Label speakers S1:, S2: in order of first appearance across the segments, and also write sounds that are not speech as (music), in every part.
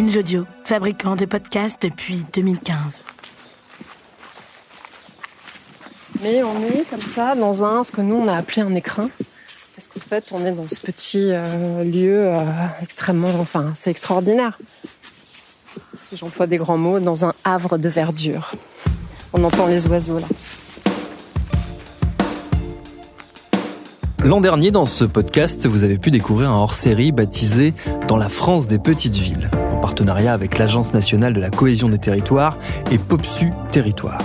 S1: Pinge Audio, fabricant de podcasts depuis 2015.
S2: Mais on est comme ça dans un, ce que nous on a appelé un écrin. Parce qu'en fait, on est dans ce petit euh, lieu euh, extrêmement, enfin, c'est extraordinaire. Si j'emploie des grands mots, dans un havre de verdure. On entend les oiseaux là.
S3: L'an dernier, dans ce podcast, vous avez pu découvrir un hors-série baptisé Dans la France des petites villes, partenariat avec l'Agence nationale de la cohésion des territoires et POPSU Territoire.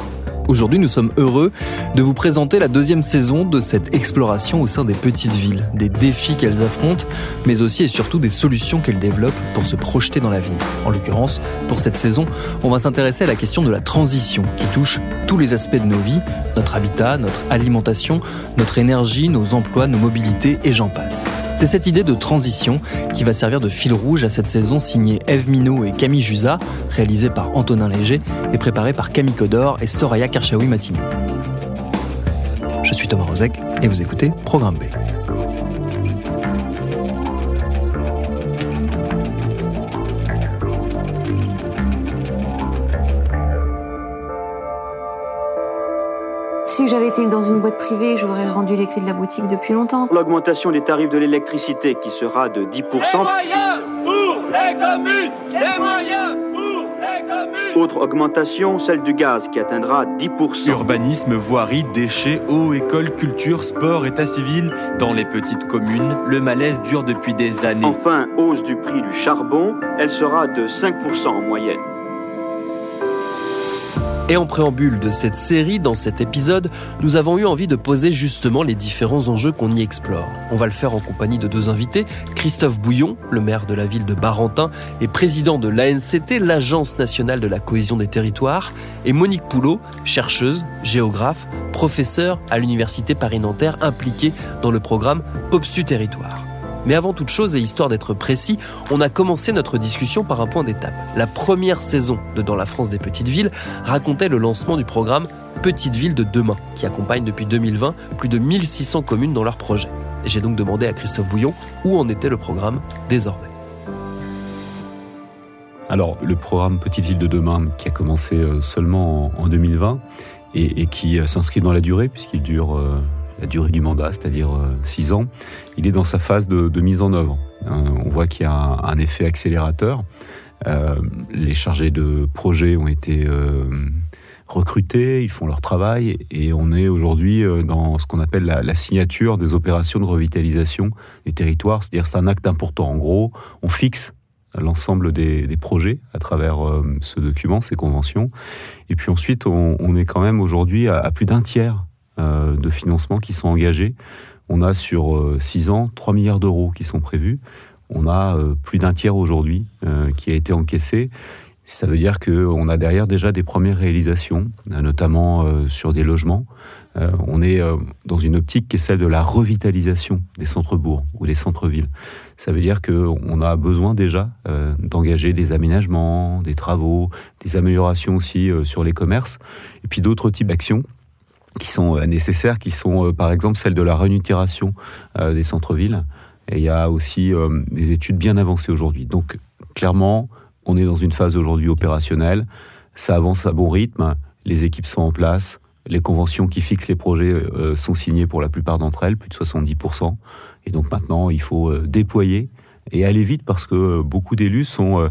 S3: Aujourd'hui, nous sommes heureux de vous présenter la deuxième saison de cette exploration au sein des petites villes, des défis qu'elles affrontent, mais aussi et surtout des solutions qu'elles développent pour se projeter dans l'avenir. En l'occurrence, pour cette saison, on va s'intéresser à la question de la transition qui touche tous les aspects de nos vies, notre habitat, notre alimentation, notre énergie, nos emplois, nos mobilités et j'en passe. C'est cette idée de transition qui va servir de fil rouge à cette saison signée Eve Minot et Camille Jusa, réalisée par Antonin Léger et préparée par Camille Codor et Soraya Karchaoui Matignon. Je suis Thomas Rozek et vous écoutez Programme B.
S4: Si j'avais été dans une boîte privée, j'aurais rendu les clés de la boutique depuis longtemps.
S5: L'augmentation des tarifs de l'électricité qui sera de 10%.
S6: Des moyens pour les communes Des moyens
S5: Autre augmentation, celle du gaz qui atteindra 10%.
S7: Urbanisme, voirie, déchets, eau, école, culture, sport, état civil. Dans les petites communes, le malaise dure depuis des années.
S5: Enfin, hausse du prix du charbon, elle sera de 5% en moyenne.
S3: Et en préambule de cette série, dans cet épisode, nous avons eu envie de poser justement les différents enjeux qu'on y explore. On va le faire en compagnie de deux invités, Christophe Bouillon, le maire de la ville de Barentin et président de l'ANCT, l'Agence nationale de la cohésion des territoires, et Monique Poulot, chercheuse, géographe, professeure à l'Université Paris-Nanterre impliquée dans le programme POPSU Territoire. Mais avant toute chose, et histoire d'être précis, on a commencé notre discussion par un point d'étape. La première saison de Dans la France des petites villes racontait le lancement du programme Petites villes de demain, qui accompagne depuis 2020 plus de 1600 communes dans leur projet. Et j'ai donc demandé à Christophe Bouillon où en était le programme désormais.
S8: Alors, le programme Petite Ville de demain, qui a commencé seulement en 2020 et, et qui s'inscrit dans la durée, puisqu'il dure la durée du mandat, c'est-à-dire 6 ans, il est dans sa phase de, mise en œuvre. on voit qu'il y a un, effet accélérateur. Euh, les chargés de projet ont été euh, recrutés, ils font leur travail et on est aujourd'hui dans ce qu'on appelle la, signature des opérations de revitalisation des territoires, c'est-à-dire c'est un acte important. En gros, on fixe l'ensemble des, projets à travers euh, ce document, ces conventions. Et puis ensuite, on, est quand même aujourd'hui à, plus d'un tiers euh, de financement qui sont engagés. On a sur 6 ans 3 milliards d'euros qui sont prévus. On a euh, plus d'un tiers aujourd'hui euh, qui a été encaissé. Ça veut dire qu'on a derrière déjà des premières réalisations, notamment sur des logements. on est dans une optique qui est celle de la revitalisation des centres-bourgs ou des centres-villes. Ça veut dire qu'on a besoin déjà d'engager des aménagements, des travaux, des améliorations aussi sur les commerces, et puis d'autres types d'actions qui sont nécessaires, qui sont par exemple celles de la renutiration des centres-villes. Et il y a aussi des études bien avancées aujourd'hui. Donc clairement, on est dans une phase aujourd'hui opérationnelle. Ça avance à bon rythme. Les équipes sont en place. Les conventions qui fixent les projets sont signées pour la plupart d'entre elles, plus de 70%. Et donc maintenant, il faut déployer et aller vite parce que beaucoup d'élus sont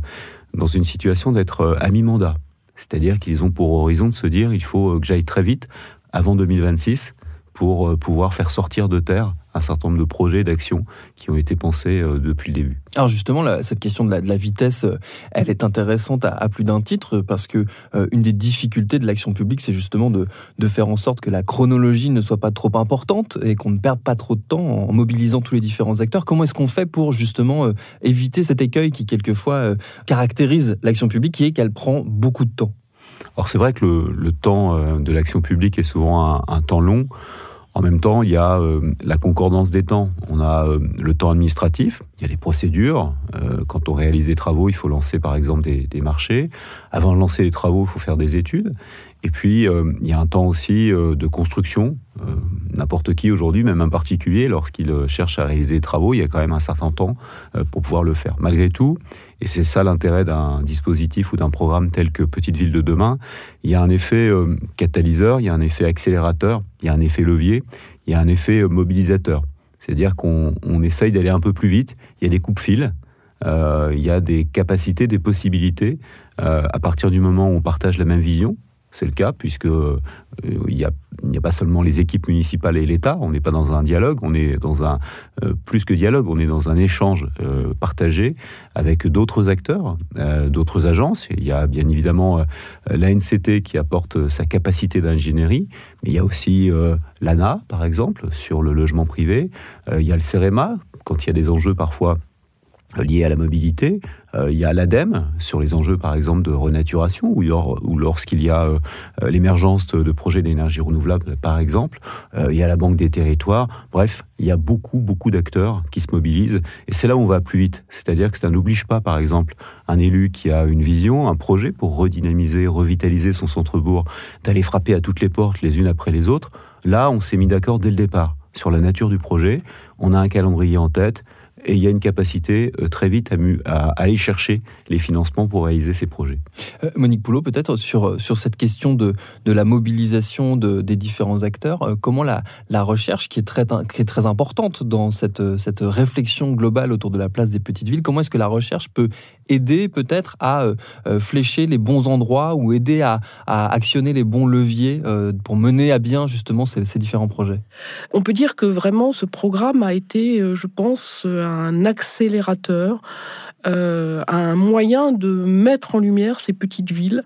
S8: dans une situation d'être à mi-mandat. C'est-à-dire qu'ils ont pour horizon de se dire il faut que j'aille très vite avant 2026 pour euh, pouvoir faire sortir de terre un certain nombre de projets, d'actions qui ont été pensés euh, depuis le début.
S3: Alors justement, cette question de la, vitesse, euh, elle est intéressante à, plus d'un titre parce que une des difficultés de l'action publique, c'est justement de, faire en sorte que la chronologie ne soit pas trop importante et qu'on ne perde pas trop de temps en mobilisant tous les différents acteurs. Comment est-ce qu'on fait pour justement éviter cet écueil qui quelquefois caractérise l'action publique, qui est qu'elle prend beaucoup de temps?
S8: Alors c'est vrai que le, temps de l'action publique est souvent un, temps long. En même temps, il y a euh, la concordance des temps. On a euh, le temps administratif, il y a les procédures. Euh, quand on réalise des travaux, il faut lancer par exemple des, marchés. Avant de lancer les travaux, il faut faire des études. Et puis, il y a un temps aussi de construction. N'importe qui aujourd'hui, même un particulier, lorsqu'il cherche à réaliser des travaux, il y a quand même un certain temps pour pouvoir le faire. Malgré tout, et c'est ça l'intérêt d'un dispositif ou d'un programme tel que Petite Ville de demain. Il y a un effet euh, catalyseur, il y a un effet accélérateur, il y a un effet levier, il y a un effet euh, mobilisateur. C'est-à-dire qu'on essaye d'aller un peu plus vite, il y a des coupes-fils, euh, il y a des capacités, des possibilités. à partir du moment où on partage la même vision, c'est le cas, puisque euh, il n'y a, pas seulement les équipes municipales et l'État, on n'est pas dans un dialogue, on est dans un, euh, plus que dialogue, on est dans un échange euh, partagé avec d'autres acteurs, d'autres agences. Il y a bien évidemment l'ANCT qui apporte sa capacité d'ingénierie, mais il y a aussi l'ANA, par exemple, sur le logement privé. il y a le CEREMA, quand il y a des enjeux parfois liés à la mobilité. Euh, il y a l'ADEME sur les enjeux, par exemple, de renaturation, ou, lorsqu'il y a euh, l'émergence de, projets d'énergie renouvelable, par exemple. Euh, il y a la Banque des territoires. Bref, il y a beaucoup, beaucoup d'acteurs qui se mobilisent. Et c'est là où on va plus vite. C'est-à-dire que ça n'oblige pas, par exemple, un élu qui a une vision, un projet pour redynamiser, revitaliser son centre-bourg, d'aller frapper à toutes les portes les unes après les autres. Là, on s'est mis d'accord dès le départ sur la nature du projet. On a un calendrier en tête et il y a une capacité euh, très vite à, aller chercher les financements pour réaliser ces projets.
S3: Euh, Monique Poulot, peut-être sur, euh, sur cette question de, de la mobilisation de, des différents acteurs, comment la, la recherche, qui est, très, qui est très importante dans cette, cette réflexion globale autour de la place des petites villes, comment est-ce que la recherche peut aider peut-être à flécher les bons endroits ou aider à, à actionner les bons leviers pour mener à bien justement ces, ces différents projets?
S9: On peut dire que vraiment ce programme a été, je pense, un un accélérateur, euh, un moyen de mettre en lumière ces petites villes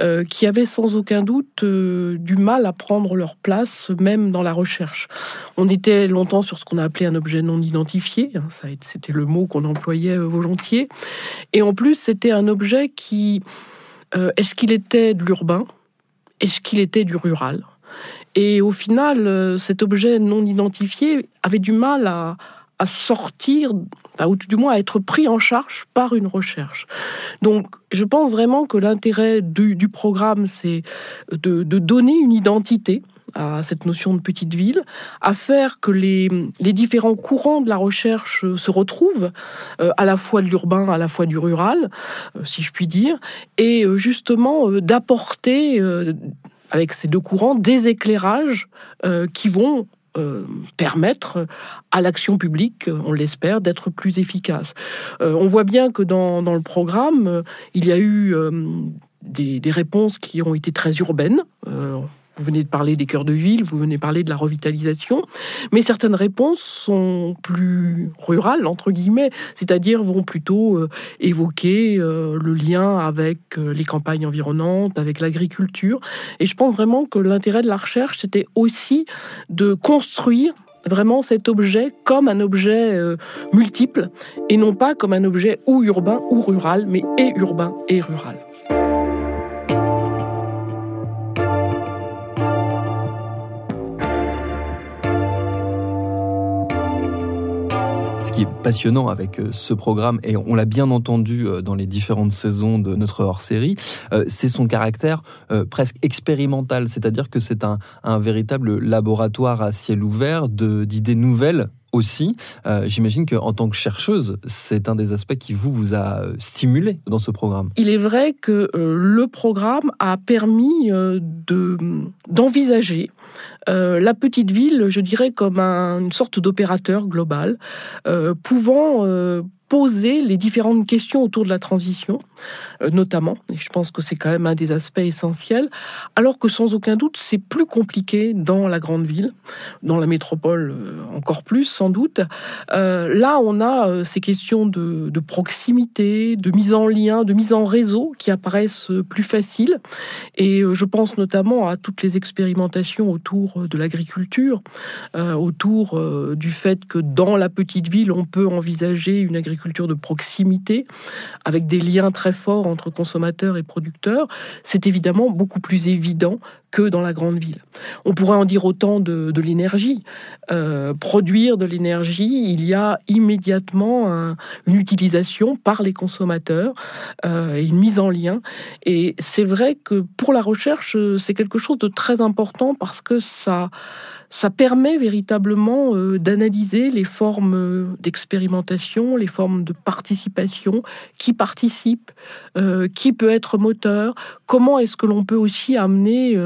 S9: euh, qui avaient sans aucun doute euh, du mal à prendre leur place, même dans la recherche. On était longtemps sur ce qu'on a appelé un objet non identifié, hein, c'était le mot qu'on employait volontiers, et en plus c'était un objet qui, est-ce qu'il était de l'urbain, est-ce qu'il était du rural? Et au final, cet objet non identifié avait du mal à, à sortir, ou du moins à être pris en charge par une recherche. Donc, je pense vraiment que l'intérêt du, programme, c'est de, donner une identité à cette notion de petite ville, à faire que les, les différents courants de la recherche se retrouvent, euh, à la fois de l'urbain, à la fois du rural, euh, si je puis dire, et euh, justement d'apporter avec ces deux courants des éclairages qui vont euh, permettre à l'action publique, on l'espère, d'être plus efficace. Euh, on voit bien que dans, le programme, euh, il y a eu des, des, réponses qui ont été très urbaines. Vous venez de parler des cœurs de ville, vous venez de parler de la revitalisation, mais certaines réponses sont plus rurales, entre guillemets, c'est-à-dire vont plutôt euh, évoquer euh, le lien avec euh, les campagnes environnantes, avec l'agriculture. Et je pense vraiment que l'intérêt de la recherche, c'était aussi de construire vraiment cet objet comme un objet multiple et non pas comme un objet ou urbain ou rural, mais et urbain et rural.
S3: Qui est passionnant avec euh, ce programme, et on l'a bien entendu euh, dans les différentes saisons de notre hors-série, euh, c'est son caractère presque expérimental, c'est-à-dire que c'est un, un, véritable laboratoire à ciel ouvert d'idées nouvelles aussi. J'imagine qu'en tant que chercheuse, c'est un des aspects qui vous, vous a stimulé dans ce programme.
S9: Il est vrai que le programme a permis d'envisager euh, la petite ville, je dirais, comme une sorte d'opérateur global, euh, pouvant euh, poser les différentes questions autour de la transition euh, notamment, et je pense que c'est quand même un des aspects essentiels, alors que sans aucun doute c'est plus compliqué dans la grande ville, dans la métropole euh, encore plus sans doute. Euh, là, on a ces questions de, proximité, de mise en lien, de mise en réseau qui apparaissent plus faciles, et je pense notamment à toutes les expérimentations autour de l'agriculture, autour du fait que dans la petite ville, on peut envisager une agriculture de proximité avec des liens très forts entre consommateurs et producteurs, c'est évidemment beaucoup plus évident que dans la grande ville. On pourrait en dire autant de, l'énergie. Euh, produire de l'énergie, il y a immédiatement une utilisation par les consommateurs euh, et une mise en lien. Et c'est vrai que pour la recherche, c'est quelque chose de très important parce que ça ça permet véritablement euh, d'analyser les formes euh, d'expérimentation, les formes de participation, qui participe, euh, qui peut être moteur, comment est-ce que l'on peut aussi amener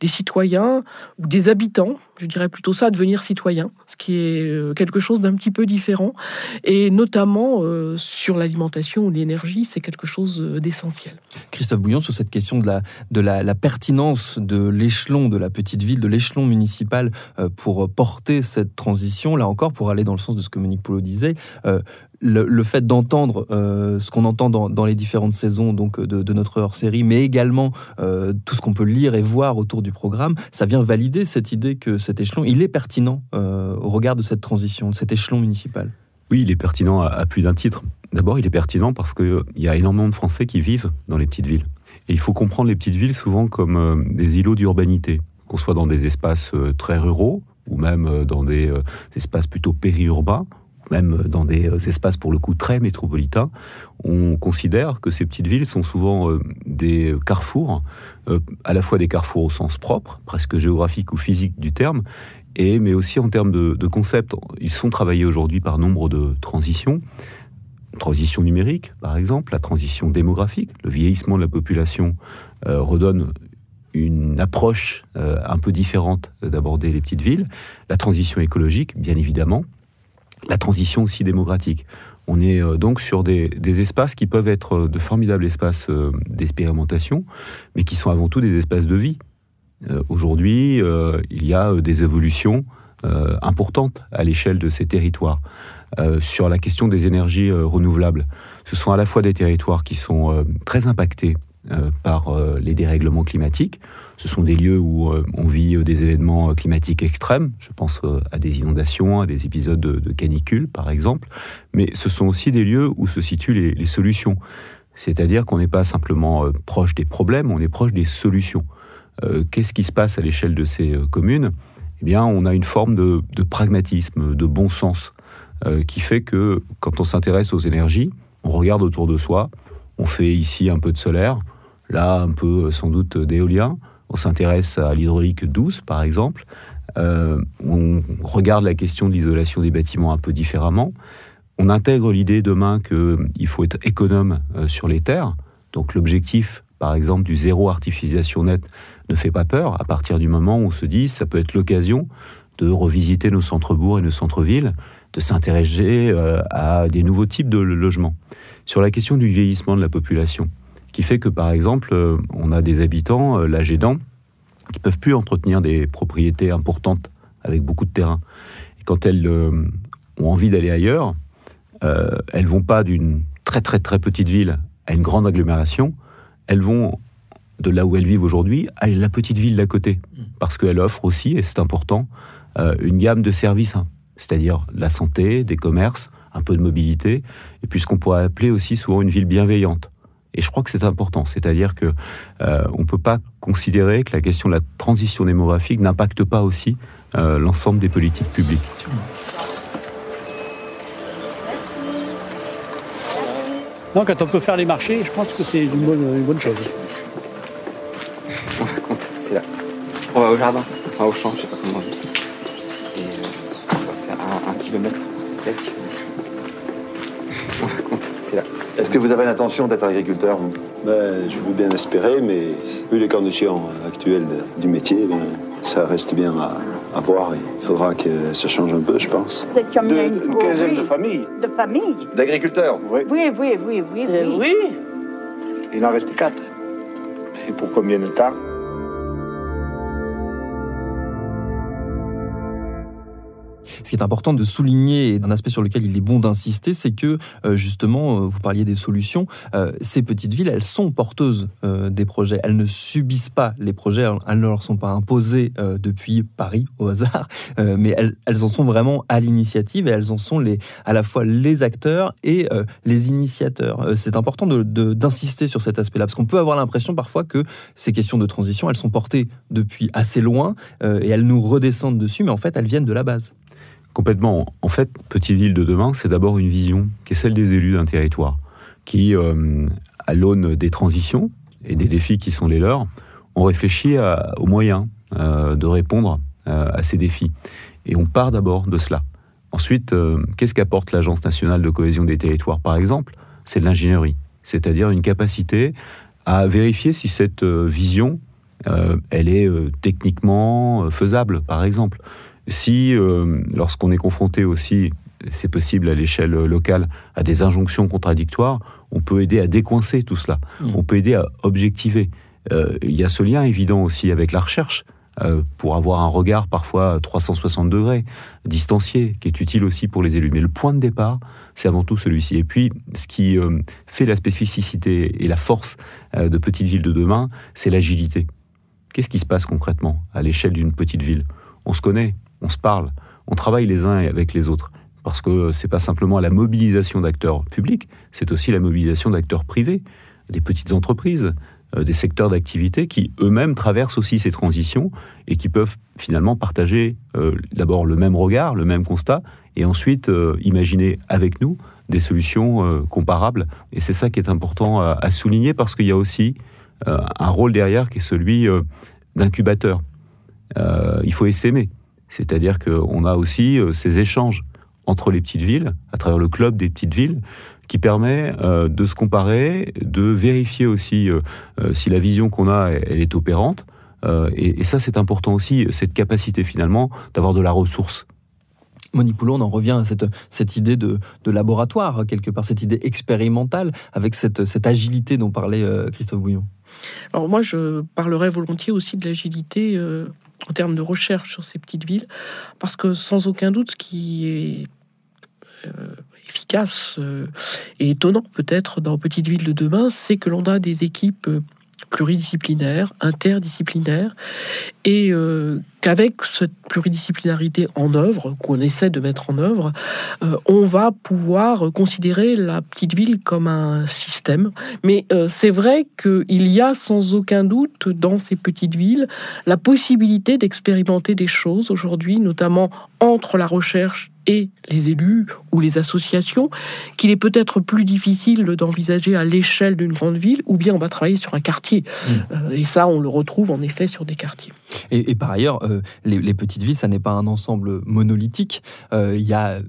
S9: des citoyens ou des habitants, je dirais plutôt ça, à devenir citoyens, ce qui est quelque chose d'un petit peu différent, et notamment sur l'alimentation ou l'énergie, c'est quelque chose d'essentiel.
S3: Christophe Bouillon, sur cette question de la, pertinence de l'échelon de la petite ville, de l'échelon municipal euh, pour porter cette transition. Là encore, pour aller dans le sens de ce que Monique Poulot disait, euh, le, fait d'entendre euh, ce qu'on entend dans, les différentes saisons donc de, notre hors-série, mais également tout ce qu'on peut lire et voir autour du programme, ça vient valider cette idée que cet échelon, il est pertinent au regard de cette transition, de cet échelon municipal.
S8: Oui, il est pertinent à, plus d'un titre. D'abord, il est pertinent parce qu'il y a énormément de Français qui vivent dans les petites villes. Et il faut comprendre les petites villes souvent comme des îlots d'urbanité qu'on soit dans des espaces euh, très ruraux ou même euh, dans des euh, espaces plutôt périurbains, même dans des espaces pour le coup très métropolitains, on considère que ces petites villes sont souvent des carrefours, à la fois des carrefours au sens propre, presque géographique ou physique du terme, et, mais aussi en termes de, de concepts. Ils sont travaillés aujourd'hui par nombre de transitions. Transition numérique, par exemple, la transition démographique, le vieillissement de la population redonne une approche euh, un peu différente d'aborder les petites villes, la transition écologique, bien évidemment, la transition aussi démocratique. On est euh, donc sur des, espaces qui peuvent être de formidables espaces euh, d'expérimentation, mais qui sont avant tout des espaces de vie. Aujourd'hui, il y a des évolutions importantes à l'échelle de ces territoires. sur la question des énergies renouvelables, ce sont à la fois des territoires qui sont très impactés euh, par euh, les dérèglements climatiques. Ce sont des lieux où euh, on vit des événements climatiques extrêmes. Je pense à des inondations, à des épisodes de, canicule, par exemple. Mais ce sont aussi des lieux où se situent les, solutions. C'est-à-dire qu'on n'est pas simplement proche des problèmes, on est proche des solutions. Qu'est-ce qui se passe à l'échelle de ces communes? Eh bien, on a une forme de, de pragmatisme, de bon sens, qui fait que quand on s'intéresse aux énergies, on regarde autour de soi, on fait ici un peu de solaire, là un peu sans doute d'éolien. On s'intéresse à l'hydraulique douce, par exemple. Euh, on regarde la question de l'isolation des bâtiments un peu différemment. On intègre l'idée demain qu'il faut être économe euh, sur les terres. Donc l'objectif, par exemple, du zéro artificialisation nette ne fait pas peur à partir du moment où on se dit ça peut être l'occasion de revisiter nos centres-bourgs et nos centres-villes, de s'intéresser euh, à des nouveaux types de logements. Sur la question du vieillissement de la population, qui fait que par exemple, euh, on a des habitants, euh, l'âge aidant, qui peuvent plus entretenir des propriétés importantes avec beaucoup de terrain. Et quand elles euh, ont envie d'aller ailleurs, elles vont pas d'une très très très petite ville à une grande agglomération, elles vont de là où elles vivent aujourd'hui à la petite ville d'à côté, parce qu'elle offre aussi, et c'est important, une gamme de services, hein. c'est-à-dire la santé, des commerces, un peu de mobilité, et puis ce qu'on pourrait appeler aussi souvent une ville bienveillante. Et je crois que c'est important, c'est-à-dire que euh, on ne peut pas considérer que la question de la transition démographique n'impacte pas aussi euh, l'ensemble des politiques publiques.
S10: Non, quand on peut faire les marchés, je pense que c'est une bonne, une chose.
S11: On va compter, c'est là. On va au jardin, enfin au champ, je sais pas comment on dit. Et euh, on va faire un, un kilomètre, peut-être.
S12: Est-ce que vous avez l'intention d'être agriculteur, vous
S13: ben, Je veux bien espérer, mais vu les conditions actuelles du métier, ben, ça reste bien à, voir. Il faudra que ça change un peu, je pense.
S12: Vous êtes combien Une quinzaine de familles.
S14: De familles
S12: D'agriculteurs
S14: Oui, oui, oui, oui. Oui,
S15: oui.
S13: Il en reste quatre. Et pour combien de temps?
S3: Ce qui est important de souligner, et un aspect sur lequel il est bon d'insister, c'est que euh, justement, euh, vous parliez des solutions, euh, ces petites villes, elles sont porteuses des projets. Elles ne subissent pas les projets, elles ne leur sont pas imposées depuis Paris au hasard, mais elles, en sont vraiment à l'initiative et elles en sont les, à la fois les acteurs et les initiateurs. c'est important d'insister de, sur cet aspect-là, parce qu'on peut avoir l'impression parfois que ces questions de transition, elles sont portées depuis assez loin et elles nous redescendent dessus, mais en fait, elles viennent de la base.
S8: Complètement. En fait, Petite Ville de demain, c'est d'abord une vision qui est celle des élus d'un territoire, qui, euh, à l'aune des transitions et des défis qui sont les leurs, ont réfléchi aux moyens euh, de répondre euh, à ces défis. Et on part d'abord de cela. Ensuite, qu'est-ce qu'apporte l'Agence nationale de cohésion des territoires, par exemple C'est de l'ingénierie, c'est-à-dire une capacité à vérifier si cette vision, elle est techniquement faisable, par exemple si, euh, lorsqu'on est confronté aussi, c'est possible à l'échelle locale, à des injonctions contradictoires, on peut aider à décoincer tout cela. Mmh. On peut aider à objectiver. Euh, il y a ce lien évident aussi avec la recherche. Euh, pour avoir un regard parfois 360 degrés, distancié, qui est utile aussi pour les élus. Mais le point de départ, c'est avant tout celui-ci. Et puis, ce qui fait la spécificité et la force de Petite Ville de demain, c'est l'agilité. Qu'est-ce qui se passe concrètement à l'échelle d'une petite ville? On se connaît, on se parle, on travaille les uns avec les autres. Parce que c'est pas simplement la mobilisation d'acteurs publics, c'est aussi la mobilisation d'acteurs privés, des petites entreprises, euh, des secteurs d'activité qui eux-mêmes traversent aussi ces transitions et qui peuvent finalement partager euh, d'abord le même regard, le même constat, et ensuite euh, imaginer avec nous des solutions comparables. Et c'est ça qui est important à, souligner parce qu'il y a aussi un rôle derrière qui est celui d'incubateur. il faut essaimer. C'est-à-dire qu'on a aussi euh, ces échanges entre les petites villes, à travers le club des petites villes, qui permet euh, de se comparer, de vérifier aussi euh, si la vision qu'on a, elle, est opérante. et, ça, c'est important aussi, cette capacité finalement d'avoir de la ressource.
S3: Monique Poulon, on en revient à cette, cette idée de, laboratoire, quelque part, cette idée expérimentale, avec cette, cette agilité dont parlait Christophe Bouillon.
S9: Alors moi, je parlerai volontiers aussi de l'agilité en termes de recherche sur ces petites villes, parce que sans aucun doute, ce qui est euh, efficace euh, et étonnant peut-être dans Petites Villes de demain, c'est que l'on a des équipes euh, pluridisciplinaire, interdisciplinaire, et euh, qu'avec cette pluridisciplinarité en œuvre, qu'on essaie de mettre en œuvre, euh, on va pouvoir considérer la petite ville comme un système. Mais euh, c'est vrai qu'il y a sans aucun doute dans ces petites villes la possibilité d'expérimenter des choses aujourd'hui, notamment entre la recherche et les élus ou les associations, qu'il est peut-être plus difficile d'envisager à l'échelle d'une grande ville, ou bien on va travailler sur un quartier. Mmh. Euh, et ça, on le retrouve en effet sur des quartiers.
S3: Et, par ailleurs, euh, les, petites villes, ça n'est pas un ensemble monolithique. Euh, il y a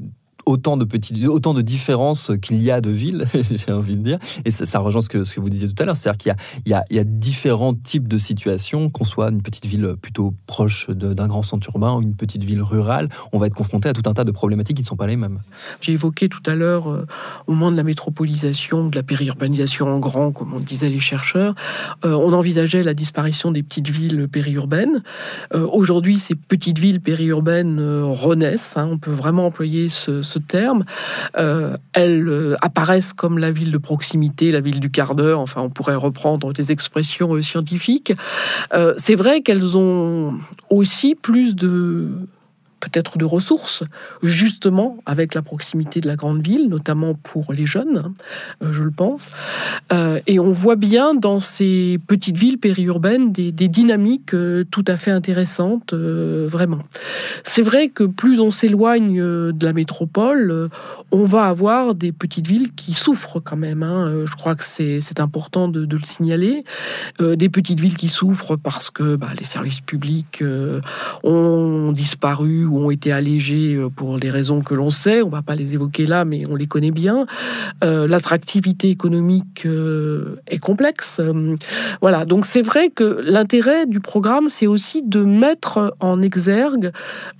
S3: autant de petites, autant de différences qu'il y a de villes, (laughs) j'ai envie de dire. Et ça, rejoint ce que, vous disiez tout à l'heure, c'est-à-dire qu'il y, a, différents types de situations, qu'on soit une petite ville plutôt proche d'un grand centre urbain ou une petite ville rurale, on va être confronté à tout un tas de problématiques qui ne sont pas les mêmes.
S9: J'ai évoqué tout à l'heure, euh, au moment de la métropolisation, de la périurbanisation en grand, comme on disaient les chercheurs, euh, on envisageait la disparition des petites villes périurbaines. Euh, aujourd'hui, ces petites villes périurbaines renaissent, hein, on peut vraiment employer ce terme. Euh, elles euh, apparaissent comme la ville de proximité, la ville du quart d'heure, enfin on pourrait reprendre des expressions euh, scientifiques. c'est vrai qu'elles ont aussi plus de peut-être de ressources, justement avec la proximité de la grande ville, notamment pour les jeunes, hein, euh, je le pense. Euh, et on voit bien dans ces petites villes périurbaines des, dynamiques euh, tout à fait intéressantes, vraiment. C'est vrai que plus on s'éloigne de la métropole, on va avoir des petites villes qui souffrent quand même. Hein. Je crois que c'est important de, le signaler. des petites villes qui souffrent parce que bah, les services publics ont disparu ont été allégés euh, pour les raisons que l'on sait. On ne va pas les évoquer là, mais on les connaît bien. Euh, l'attractivité économique euh, est complexe. voilà, donc c'est vrai que l'intérêt du programme, c'est aussi de mettre en exergue,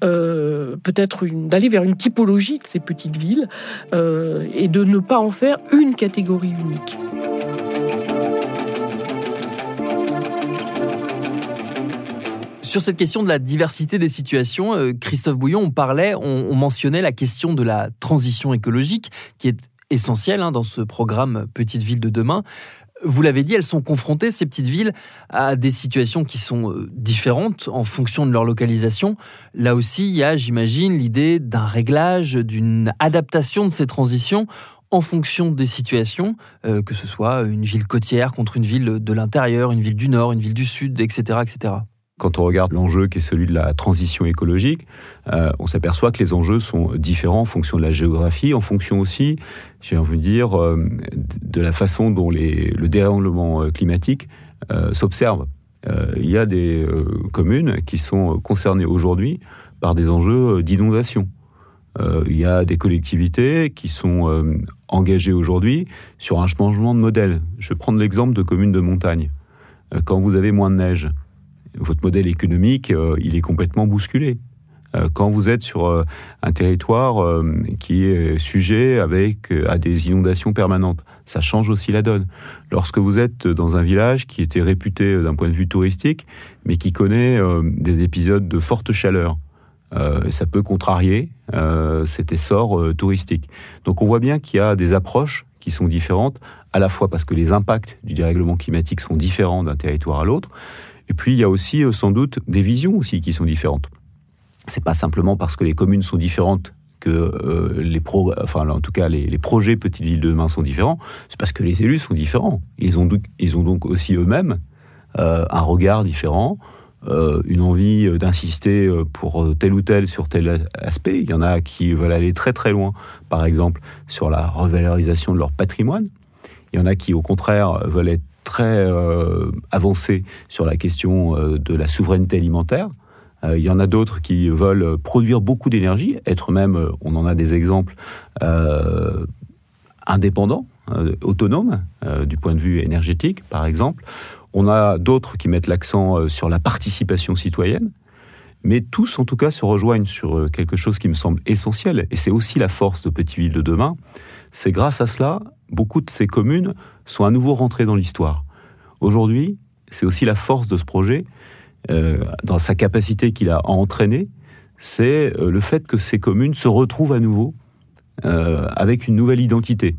S9: peut-être d'aller vers une typologie de ces petites villes et de ne pas en faire une catégorie unique.
S3: Sur cette question de la diversité des situations, euh, Christophe Bouillon, on parlait, on, mentionnait la question de la transition écologique qui est essentielle hein, dans ce programme Petite Ville de demain. Vous l'avez dit, elles sont confrontées, ces petites villes, à des situations qui sont euh, différentes en fonction de leur localisation. Là aussi, il y a, j'imagine, l'idée d'un réglage, d'une adaptation de ces transitions en fonction des situations, euh, que ce soit une ville côtière contre une ville de l'intérieur, une ville du nord, une ville du sud, etc. etc.
S8: Quand on regarde l'enjeu qui est celui de la transition écologique, euh, on s'aperçoit que les enjeux sont différents en fonction de la géographie, en fonction aussi, j'ai envie de dire, euh, de la façon dont le dérèglement climatique s'observe. il y a des communes qui sont concernées aujourd'hui par des enjeux d'inondation. Euh, il y a des collectivités qui sont euh, engagées aujourd'hui sur un changement de modèle. Je vais prendre l'exemple de communes de montagne. Euh, quand vous avez moins de neige, votre modèle économique, il est complètement bousculé quand vous êtes sur un territoire qui est sujet avec, à des inondations permanentes. Ça change aussi la donne. Lorsque vous êtes dans un village qui était réputé d'un point de vue touristique, mais qui connaît des épisodes de forte chaleur, euh, ça peut contrarier euh, cet essor euh, touristique. Donc on voit bien qu'il y a des approches qui sont différentes, à la fois parce que les impacts du dérèglement climatique sont différents d'un territoire à l'autre, et puis il y a aussi sans doute des visions aussi qui sont différentes. C'est pas simplement parce que les communes sont différentes que les pro, enfin en tout cas les, projets Petite Ville de demain sont différents, c'est parce que les élus sont différents. Ils ont, ils ont donc aussi eux-mêmes un regard différent, euh, une envie euh, d'insister euh, pour tel ou tel sur tel aspect. Il y en a qui veulent aller très très loin, par exemple, sur la revalorisation de leur patrimoine. Il y en a qui, au contraire, veulent être très avancés sur la question de la souveraineté alimentaire. il y en a d'autres qui veulent produire beaucoup d'énergie, être même, on en a des exemples, indépendants, autonomes, du point de vue énergétique, par exemple. On a d'autres qui mettent l'accent euh, sur la participation citoyenne, mais tous, en tout cas, se rejoignent sur euh, quelque chose qui me semble essentiel, et c'est aussi la force de Petite Ville de demain. C'est grâce à cela, beaucoup de ces communes sont à nouveau rentrées dans l'histoire. Aujourd'hui, c'est aussi la force de ce projet, euh, dans sa capacité qu'il a à entraîner, c'est le fait que ces communes se retrouvent à nouveau avec une nouvelle identité.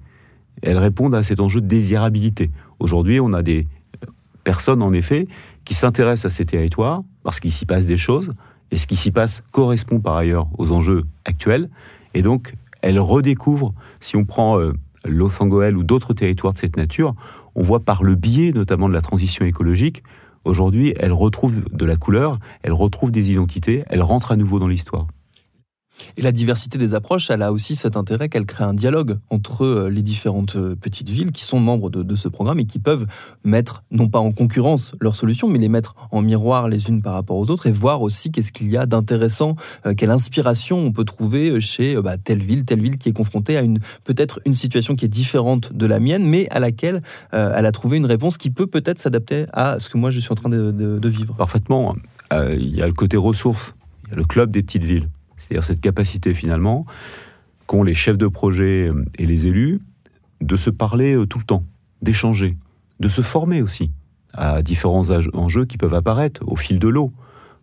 S8: Elles répondent à cet enjeu de désirabilité. Aujourd'hui, on a des personnes, en effet, qui s'intéressent à ces territoires parce qu'il s'y passe des choses, et ce qui s'y passe correspond par ailleurs aux enjeux actuels, et donc elles redécouvrent, si on prend euh, Los ou d'autres territoires de cette nature, on voit par le biais notamment de la transition écologique, aujourd'hui elles retrouvent de la couleur, elles retrouvent des identités, elles rentrent à nouveau dans l'histoire.
S3: Et la diversité des approches, elle a aussi cet intérêt qu'elle crée un dialogue entre euh, les différentes euh, petites villes qui sont membres de, ce programme et qui peuvent mettre, non pas en concurrence leurs solutions, mais les mettre en miroir les unes par rapport aux autres et voir aussi qu'est-ce qu'il y a d'intéressant, euh, quelle inspiration on peut trouver chez bah, telle ville, telle ville qui est confrontée à une peut-être une situation qui est différente de la mienne, mais à laquelle elle a trouvé une réponse qui peut peut-être s'adapter à ce que moi je suis en train de, de vivre.
S8: Parfaitement. Il y a le côté ressources, il y a le club des petites villes c'est-à-dire cette capacité finalement qu'ont les chefs de projet euh, et les élus de se parler euh, tout le temps, d'échanger, de se former aussi à différents enjeux qui peuvent apparaître au fil de l'eau.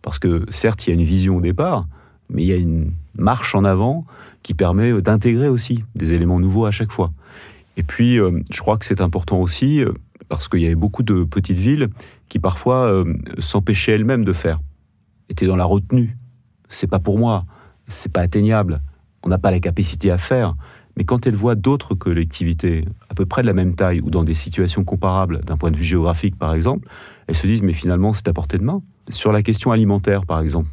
S8: Parce que certes, il y a une vision au départ, mais il y a une marche en avant qui permet euh, d'intégrer aussi des éléments nouveaux à chaque fois. Et puis, je crois que c'est important aussi, parce qu'il y avait beaucoup de petites villes qui parfois s'empêchaient elles-mêmes de faire, étaient dans la retenue. C'est pas pour moi c'est pas atteignable, on n'a pas la capacité à faire. Mais quand elles voient d'autres collectivités à peu près de la même taille ou dans des situations comparables d'un point de vue géographique par exemple, elles se disent mais finalement c'est à portée de main. Sur la question alimentaire par exemple,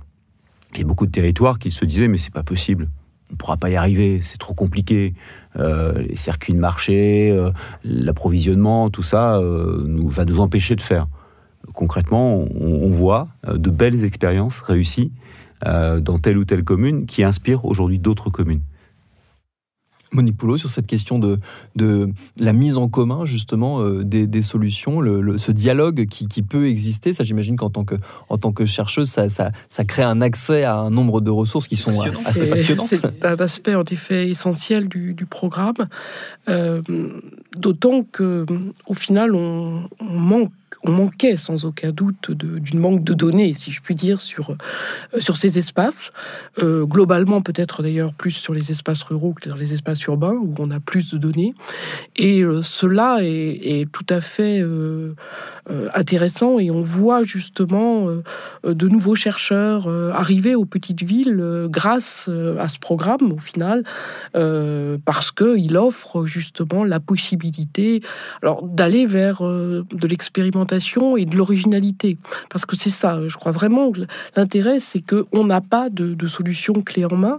S8: il y a beaucoup de territoires qui se disaient mais c'est pas possible, on ne pourra pas y arriver, c'est trop compliqué. Euh, les circuits de marché, euh, l'approvisionnement, tout ça euh, va nous empêcher de faire. Concrètement, on voit de belles expériences réussies dans telle ou telle commune qui inspire aujourd'hui d'autres communes.
S3: Monique Poulot, sur cette question de, de la mise en commun justement euh, des, solutions, le, ce dialogue qui, qui, peut exister, ça j'imagine qu'en tant que, en tant que chercheuse, ça, ça, ça, crée un accès à un nombre de ressources qui sont assez passionnantes.
S9: C'est un aspect en effet essentiel du, du programme, euh, d'autant que au final on, on manque on manquait sans aucun doute d'une manque de données, si je puis dire, sur, euh, sur ces espaces. Euh, globalement, peut-être d'ailleurs plus sur les espaces ruraux que dans les espaces urbains, où on a plus de données. Et euh, cela est, tout à fait intéressant et on voit justement de nouveaux chercheurs arriver aux petites villes grâce à ce programme, au final, parce qu'il offre justement la possibilité d'aller vers de l'expérimentation et de l'originalité. Parce que c'est ça, je crois vraiment l'intérêt, c'est qu'on n'a pas de, solution clé en main.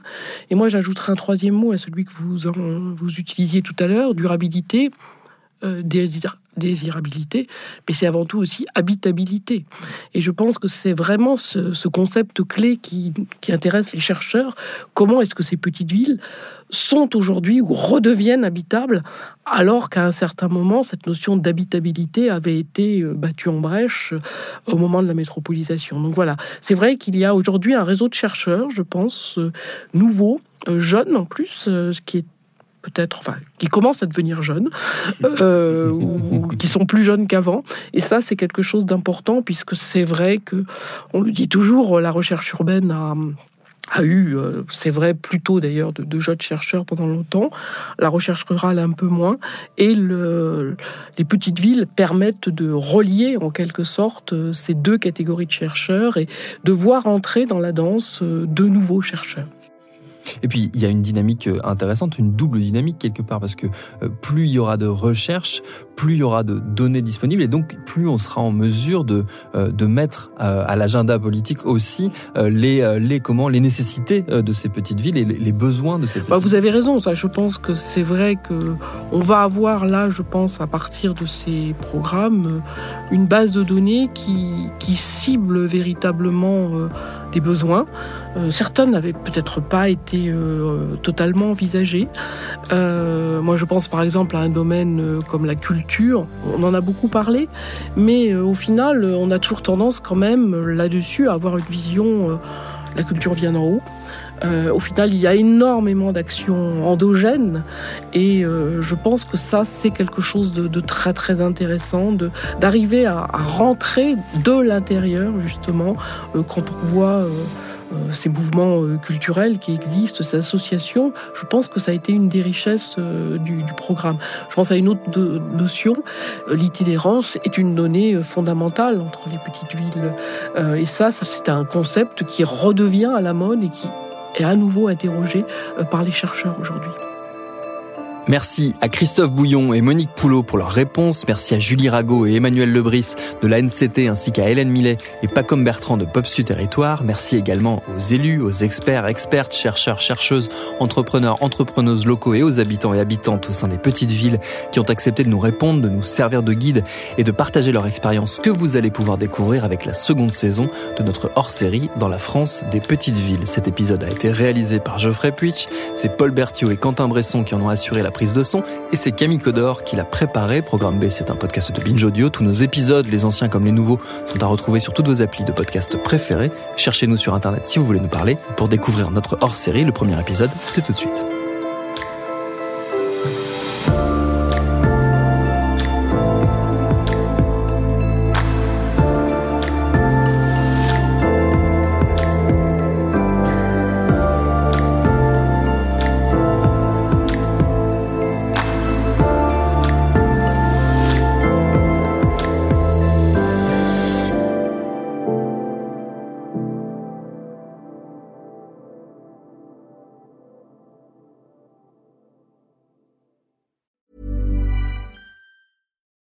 S9: Et moi, j'ajouterai un troisième mot à celui que vous, vous utilisiez tout à l'heure, durabilité. Euh, désirabilité, mais c'est avant tout aussi habitabilité. Et je pense que c'est vraiment ce, concept clé qui, qui, intéresse les chercheurs. Comment est-ce que ces petites villes sont aujourd'hui ou redeviennent habitables, alors qu'à un certain moment, cette notion d'habitabilité avait été euh, battue en brèche euh, au moment de la métropolisation. Donc voilà, c'est vrai qu'il y a aujourd'hui un réseau de chercheurs, je pense, nouveaux, jeunes en plus, ce qui est peut-être, enfin, qui commencent à devenir jeunes, ou (laughs) qui sont plus jeunes qu'avant. Et ça, c'est quelque chose d'important, puisque c'est vrai que, on le dit toujours, la recherche urbaine a a eu, euh, c'est vrai, plutôt d'ailleurs de, jeunes chercheurs pendant longtemps, la recherche rurale un peu moins, et le, les petites villes permettent de relier en quelque sorte euh, ces deux catégories de chercheurs et de voir entrer dans la danse euh, de nouveaux chercheurs.
S3: Et puis, il y a une dynamique euh, intéressante, une double dynamique quelque part, parce que euh, plus il y aura de recherche, plus il y aura de données disponibles, et donc plus on sera en mesure de, euh, de mettre à l'agenda politique aussi les, les, comment, les nécessités de ces petites villes et les besoins de ces petites
S9: bah, Vous avez raison, ça. Je pense que c'est vrai que on va avoir là, je pense, à partir de ces programmes, une base de données qui, qui cible véritablement des besoins. Euh, certains n'avaient peut-être pas été euh, totalement envisagés. Euh, moi, je pense par exemple à un domaine comme la culture. On en a beaucoup parlé, mais au final, on a toujours tendance quand même là-dessus à avoir une vision la culture vient d'en haut. Au final, il y a énormément d'actions endogènes et je pense que ça, c'est quelque chose de, très très intéressant, d'arriver à, rentrer de l'intérieur justement quand on voit euh, ces mouvements euh, culturels qui existent, ces associations, je pense que ça a été une des richesses euh, du, programme. Je pense à une autre notion, l'itinérance est une donnée fondamentale entre les petites villes. et ça c'est un concept qui redevient à la mode et qui est à nouveau interrogé par les chercheurs aujourd'hui.
S3: Merci à Christophe Bouillon et Monique Poulot pour leurs réponses. Merci à Julie Rago et Emmanuel Lebris de la NCT ainsi qu'à Hélène Millet et Pacom Bertrand de PopSu Territoire. Merci également aux élus, aux experts, expertes, chercheurs, chercheuses, entrepreneurs, entrepreneuses locaux et aux habitants et habitantes au sein des petites villes qui ont accepté de nous répondre, de nous servir de guide et de partager leur expérience que vous allez pouvoir découvrir avec la seconde saison de notre hors-série dans la France des petites villes. Cet épisode a été réalisé par Geoffrey Puitch. C'est Paul Berthiaud et Quentin Bresson qui en ont assuré la prise de son et c'est Camille Codor qui l'a préparé. Programme B, c'est un podcast de Binge Audio. Tous nos épisodes, les anciens comme les nouveaux, sont à retrouver sur toutes vos applis de podcast préférés. Cherchez-nous sur internet si vous voulez nous parler. Pour découvrir notre hors-série, le premier épisode, c'est tout de suite.